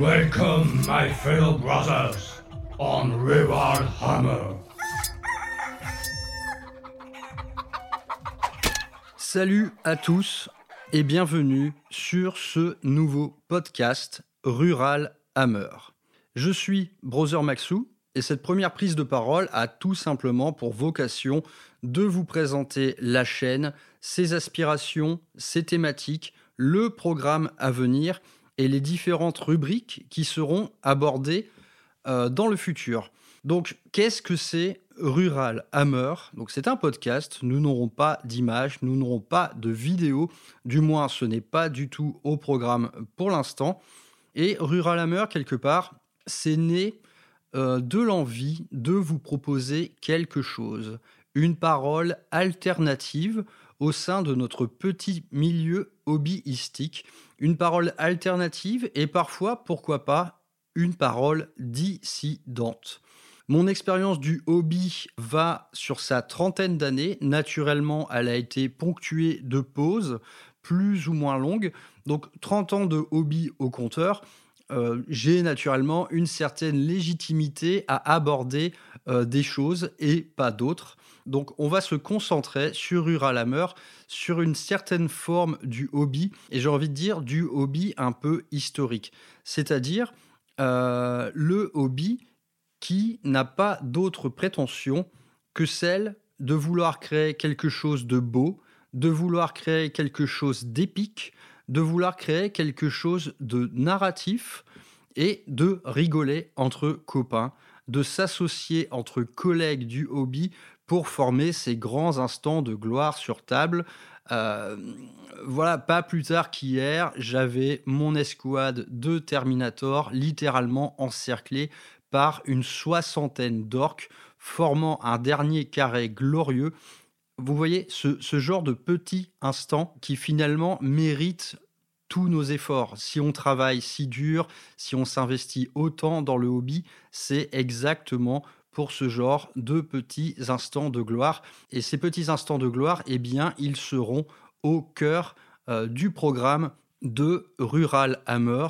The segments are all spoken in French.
Welcome, my fellow brothers, on Hammer. Salut à tous et bienvenue sur ce nouveau podcast Rural Hammer. Je suis Brother Maxou et cette première prise de parole a tout simplement pour vocation de vous présenter la chaîne, ses aspirations, ses thématiques, le programme à venir et les différentes rubriques qui seront abordées euh, dans le futur. Donc, qu'est-ce que c'est Rural Hammer? Donc, c'est un podcast. Nous n'aurons pas d'image, nous n'aurons pas de vidéo. Du moins, ce n'est pas du tout au programme pour l'instant. Et Rural Hammer, quelque part, c'est né euh, de l'envie de vous proposer quelque chose, une parole alternative au sein de notre petit milieu hobbyistique, une parole alternative et parfois, pourquoi pas, une parole dissidente. Mon expérience du hobby va sur sa trentaine d'années. Naturellement, elle a été ponctuée de pauses plus ou moins longues. Donc 30 ans de hobby au compteur. Euh, j'ai naturellement une certaine légitimité à aborder euh, des choses et pas d'autres. Donc on va se concentrer sur Hammer, sur une certaine forme du hobby, et j'ai envie de dire du hobby un peu historique. C'est-à-dire euh, le hobby qui n'a pas d'autre prétention que celle de vouloir créer quelque chose de beau, de vouloir créer quelque chose d'épique, de vouloir créer quelque chose de narratif et de rigoler entre copains, de s'associer entre collègues du hobby pour former ces grands instants de gloire sur table. Euh, voilà, pas plus tard qu'hier, j'avais mon escouade de Terminator littéralement encerclée par une soixantaine d'orques formant un dernier carré glorieux. Vous voyez ce, genre de petit instant qui finalement mérite tous nos efforts. Si on travaille si dur, si on s'investit autant dans le hobby, c'est exactement pour ce genre de petits instants de gloire. Et ces petits instants de gloire, eh ils seront au cœur euh, du programme de Rural Hammer,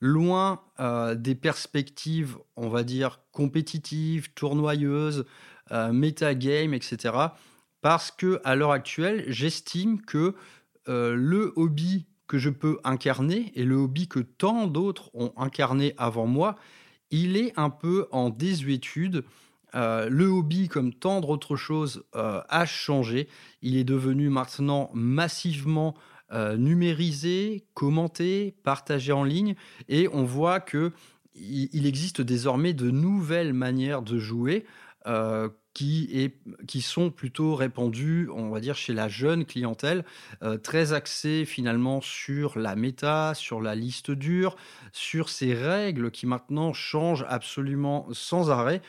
loin euh, des perspectives, on va dire, compétitives, tournoyeuses, euh, metagame, etc. Parce que à l'heure actuelle, j'estime que le hobby que je peux incarner et le hobby que tant d'autres ont incarné avant moi, il est un peu en désuétude. Euh, le hobby, comme tant d'autres choses, euh, a changé. Il est devenu maintenant massivement euh, numérisé, commenté, partagé en ligne, et on voit que il existe désormais de nouvelles manières de jouer qui, est, qui sont plutôt répandus, on va dire, chez la jeune clientèle, euh, très axés finalement sur la méta, sur la liste dure, sur ces règles qui maintenant changent absolument sans arrêt.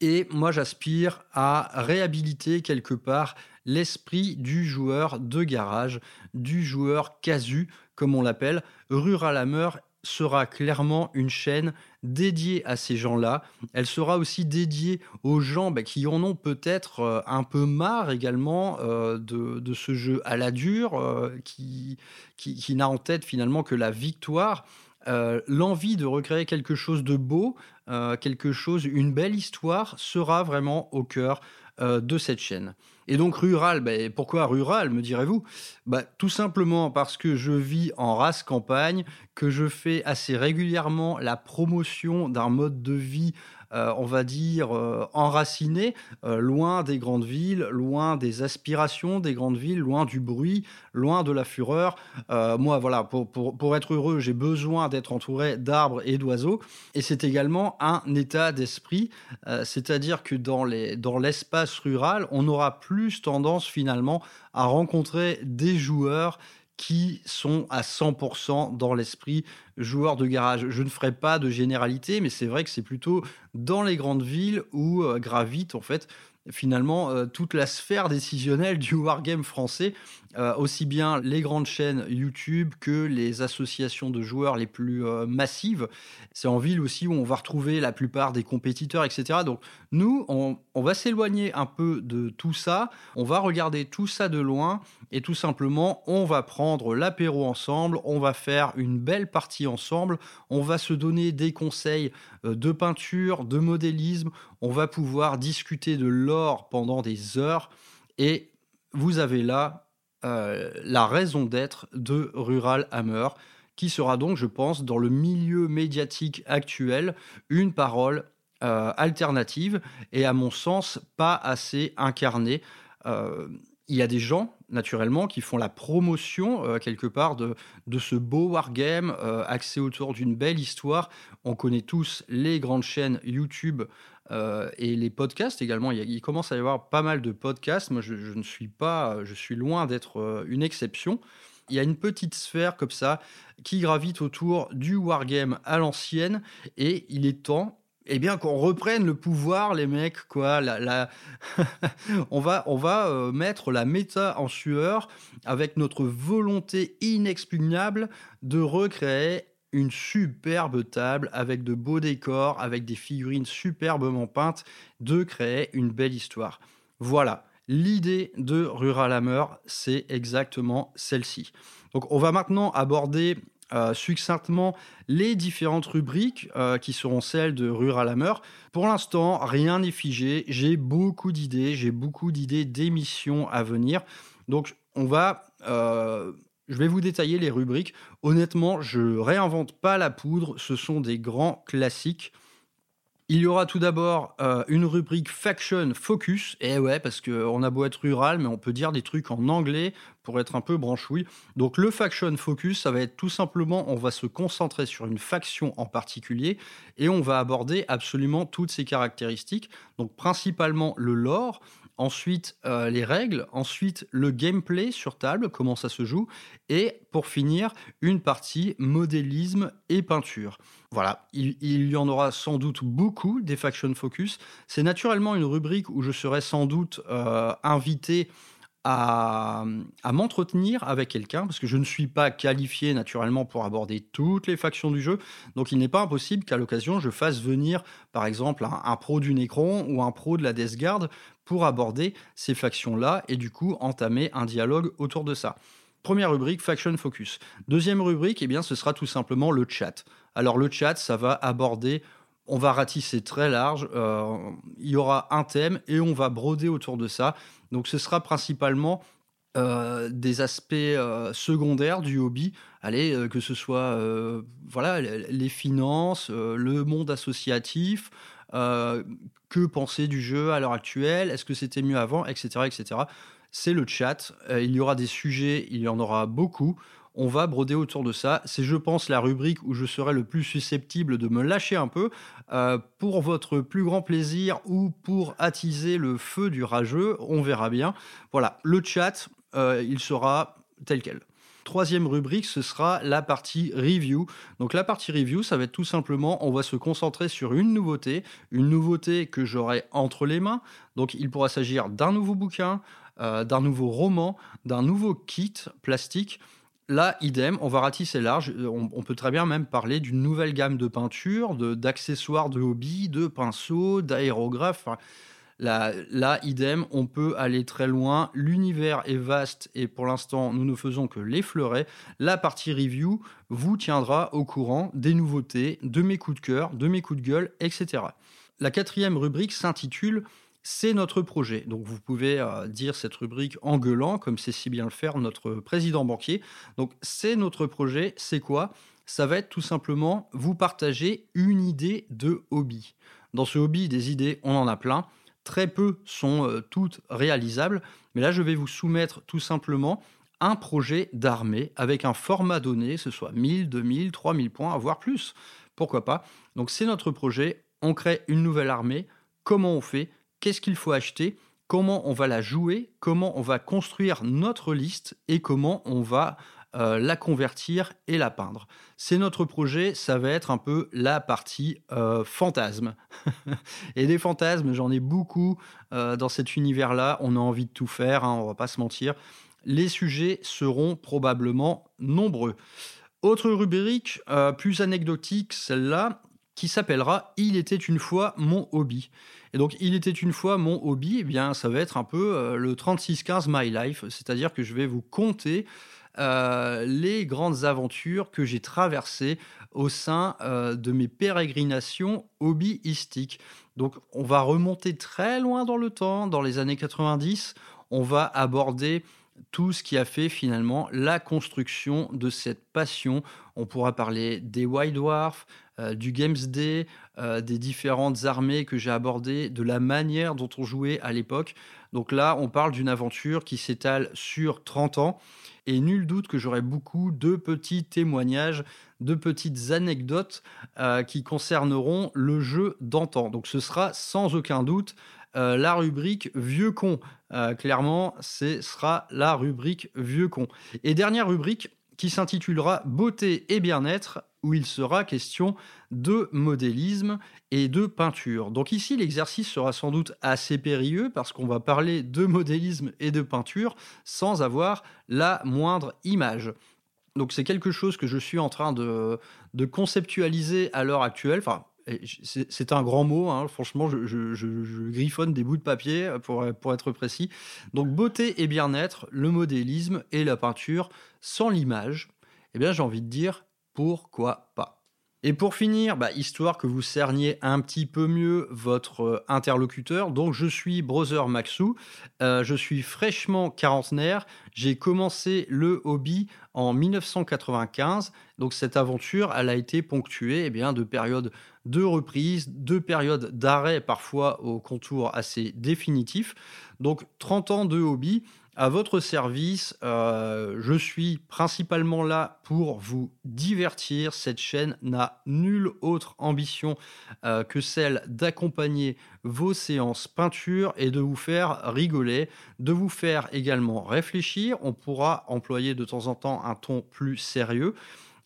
Et moi, j'aspire à réhabiliter quelque part l'esprit du joueur de garage, du joueur casu, comme on l'appelle. Rural Hammer sera clairement une chaîne dédiée à ces gens-là. Elle sera aussi dédiée aux gens bah, qui en ont peut-être euh, un peu marre également euh, de, ce jeu à la dure, euh, qui, qui, n'a en tête finalement que la victoire. L'envie de recréer quelque chose de beau, quelque chose, une belle histoire sera vraiment au cœur de cette chaîne. Et donc rural, ben, pourquoi rural, me direz-vous? Bah, Tout simplement parce que je vis en race campagne, que je fais assez régulièrement la promotion d'un mode de vie on va dire, euh, enraciné, euh, loin des grandes villes, loin des aspirations des grandes villes, loin du bruit, loin de la fureur. moi, voilà, pour, pour être heureux, j'ai besoin d'être entouré d'arbres et d'oiseaux. Et c'est également un état d'esprit, c'est-à-dire que dans l'espace dans rural, on aura plus tendance finalement à rencontrer des joueurs qui sont à 100% dans l'esprit joueur de garage. Je ne ferai pas de généralité, mais c'est vrai que c'est plutôt dans les grandes villes où euh, gravitent en fait finalement euh, toute la sphère décisionnelle du wargame français, euh, aussi bien les grandes chaînes YouTube que les associations de joueurs les plus euh, massives. C'est en ville aussi où on va retrouver la plupart des compétiteurs, etc. Donc nous, on, on va s'éloigner un peu de tout ça, on va regarder tout ça de loin et tout simplement, on va prendre l'apéro ensemble, on va faire une belle partie ensemble, on va se donner des conseils de peinture, de modélisme, on va pouvoir discuter de l'or pendant des heures. Et vous avez là euh, la raison d'être de Rural Hammer, qui sera donc, je pense, dans le milieu médiatique actuel, une parole euh, alternative et, à mon sens, pas assez incarnée. Euh, il y a des gens, naturellement, qui font la promotion, quelque part, de, de, ce beau wargame axé autour d'une belle histoire. On connaît tous les grandes chaînes YouTube euh, et les podcasts également, il, commence à y avoir pas mal de podcasts. Moi, je, ne suis pas, je suis loin d'être euh, une exception. Il y a une petite sphère comme ça qui gravite autour du wargame à l'ancienne et il est temps eh bien qu'on reprenne le pouvoir les mecs quoi la, on va on va euh, mettre la méta en sueur avec notre volonté inexpugnable de recréer une superbe table avec de beaux décors, avec des figurines superbement peintes, de créer une belle histoire. Voilà, l'idée de Rural Hammer, c'est exactement celle-ci. Donc on va maintenant aborder euh, succinctement les différentes rubriques euh, qui seront celles de Rural Hammer. Pour l'instant, rien n'est figé. J'ai beaucoup d'idées, j'ai beaucoup d'idées d'émissions à venir. Donc on va euh, je vais vous détailler les rubriques. Honnêtement, je réinvente pas la poudre, ce sont des grands classiques. Il y aura tout d'abord euh, une rubrique Faction Focus. Et eh ouais, parce qu'on a beau être rural, mais on peut dire des trucs en anglais pour être un peu branchouille. Donc le Faction Focus, ça va être tout simplement, on va se concentrer sur une faction en particulier et on va aborder absolument toutes ses caractéristiques. Donc principalement le lore, ensuite euh, les règles, ensuite le gameplay sur table, comment ça se joue, et pour finir, une partie modélisme et peinture. Voilà, il, y en aura sans doute beaucoup des Faction Focus. C'est naturellement une rubrique où je serai sans doute euh, invité à, m'entretenir avec quelqu'un, parce que je ne suis pas qualifié naturellement pour aborder toutes les factions du jeu, donc il n'est pas impossible qu'à l'occasion je fasse venir par exemple un, pro du Necron ou un pro de la Death Guard pour aborder ces factions-là et du coup entamer un dialogue autour de ça. Première rubrique, Faction Focus. Deuxième rubrique, eh bien, ce sera tout simplement le chat. Alors le chat, ça va aborder on va ratisser très large. Euh, il y aura un thème et on va broder autour de ça. Donc ce sera principalement euh, des aspects euh, secondaires du hobby, allez, que ce soit voilà, les finances, le monde associatif, que penser du jeu à l'heure actuelle, est-ce que c'était mieux avant, etc. etc. C'est le chat, il y aura des sujets, il y en aura beaucoup on va broder autour de ça. C'est, je pense, la rubrique où je serai le plus susceptible de me lâcher un peu euh, pour votre plus grand plaisir ou pour attiser le feu du rageux. On verra bien. Voilà, le chat, euh, il sera tel quel. Troisième rubrique, ce sera la partie review. Donc la partie review, ça va être tout simplement, on va se concentrer sur une nouveauté, une nouveauté que j'aurai entre les mains. Donc il pourra s'agir d'un nouveau bouquin, euh, d'un nouveau roman, d'un nouveau kit plastique Là, idem, on va ratisser large. Euh, on, peut très bien même parler d'une nouvelle gamme de peintures, d'accessoires de, hobby, de pinceaux, d'aérographes. Là, idem, on peut aller très loin. L'univers est vaste et pour l'instant, nous ne faisons que l'effleurer. La partie review vous tiendra au courant des nouveautés, de mes coups de cœur, de mes coups de gueule, etc. La quatrième rubrique s'intitule c'est notre projet. Donc vous pouvez euh, dire cette rubrique en gueulant, comme c'est si bien le faire notre président banquier. Donc c'est notre projet, c'est quoi? Ça va être tout simplement vous partager une idée de hobby. Dans ce hobby, des idées, on en a plein. Très peu sont euh, toutes réalisables, mais là je vais vous soumettre tout simplement un projet d'armée avec un format donné, ce soit 1000, 2000, 3000 points, voire plus. Pourquoi pas? Donc c'est notre projet, on crée une nouvelle armée, comment on fait? Qu'est-ce qu'il faut acheter, comment on va la jouer, comment on va construire notre liste? Et comment on va euh, la convertir et la peindre. C'est notre projet, ça va être un peu la partie euh, fantasme. et des fantasmes, j'en ai beaucoup euh, dans cet univers-là. On a envie de tout faire, hein, on va pas se mentir. Les sujets seront probablement nombreux. Autre rubrique, plus anecdotique, celle-là, qui s'appellera Il était une fois mon hobby. Et donc, il était une fois mon hobby, eh bien, ça va être un peu le 3615 My Life, c'est-à-dire que je vais vous compter euh, les grandes aventures que j'ai traversées au sein euh, de mes pérégrinations hobbyistiques. Donc on va remonter très loin dans le temps, dans les années 90, on va aborder tout ce qui a fait finalement la construction de cette passion. On pourra parler des White Dwarfs, euh, du Games Day, des différentes armées que j'ai abordées, de la manière dont on jouait à l'époque. Donc là, on parle d'une aventure qui s'étale sur 30 ans et nul doute que j'aurai beaucoup de petits témoignages, de petites anecdotes euh, qui concerneront le jeu d'antan. Donc ce sera sans aucun doute euh, la rubrique vieux con. Euh, clairement, ce sera la rubrique vieux con. Et dernière rubrique qui s'intitulera Beauté et bien-être où il sera question de modélisme et de peinture. Donc ici, l'exercice sera sans doute assez périlleux parce qu'on va parler de modélisme et de peinture sans avoir la moindre image. Donc c'est quelque chose que je suis en train de, conceptualiser à l'heure actuelle. C'est un grand mot, hein. franchement, je, griffonne des bouts de papier pour, pour être précis. Donc beauté et bien-être, le modélisme et la peinture sans l'image, eh bien j'ai envie de dire pourquoi pas. Et pour finir, bah, histoire que vous cerniez un petit peu mieux votre euh, interlocuteur, donc je suis Brother Maxou, euh, je suis fraîchement quarantenaire, j'ai commencé le hobby en 1995, donc cette aventure, elle a été ponctuée eh bien, de périodes de reprise, de périodes d'arrêt parfois au contour assez définitif, donc 30 ans de hobby, à votre service. Euh, je suis principalement là pour vous divertir. Cette chaîne n'a nulle autre ambition euh, que celle d'accompagner vos séances peinture et de vous faire rigoler, de vous faire également réfléchir. On pourra employer de temps en temps un ton plus sérieux.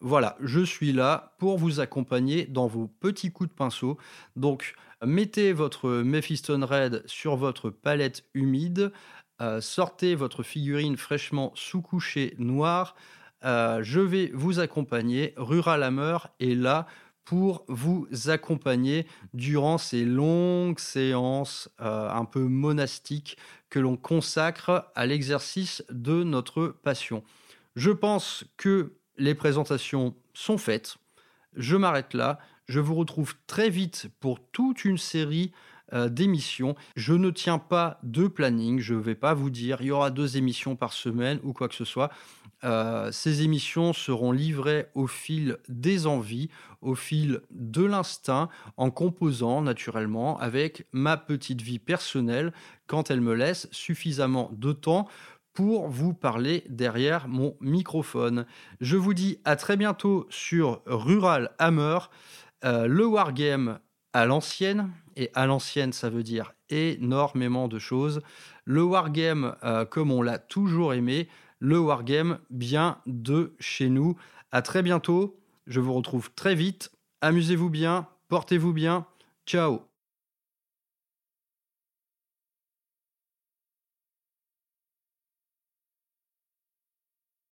Voilà, je suis là pour vous accompagner dans vos petits coups de pinceau. Donc, mettez votre Mephiston Red sur votre palette humide. Euh, sortez votre figurine fraîchement sous-couchée noire. Euh, je vais vous accompagner. Rural Hammer est là pour vous accompagner durant ces longues séances euh, un peu monastiques que l'on consacre à l'exercice de notre passion. Je pense que les présentations sont faites. Je m'arrête là. Je vous retrouve très vite pour toute une série euh, d'émissions. Je ne tiens pas de planning, je ne vais pas vous dire il y aura deux émissions par semaine ou quoi que ce soit. Euh, ces émissions seront livrées au fil des envies, au fil de l'instinct, en composant naturellement avec ma petite vie personnelle quand elle me laisse suffisamment de temps pour vous parler derrière mon microphone. Je vous dis à très bientôt sur Rural Hammer, euh, le wargame à l'ancienne, et à l'ancienne, ça veut dire énormément de choses. Le wargame, euh, comme on l'a toujours aimé, le wargame bien de chez nous. À très bientôt. Je vous retrouve très vite. Amusez-vous bien, portez-vous bien. Ciao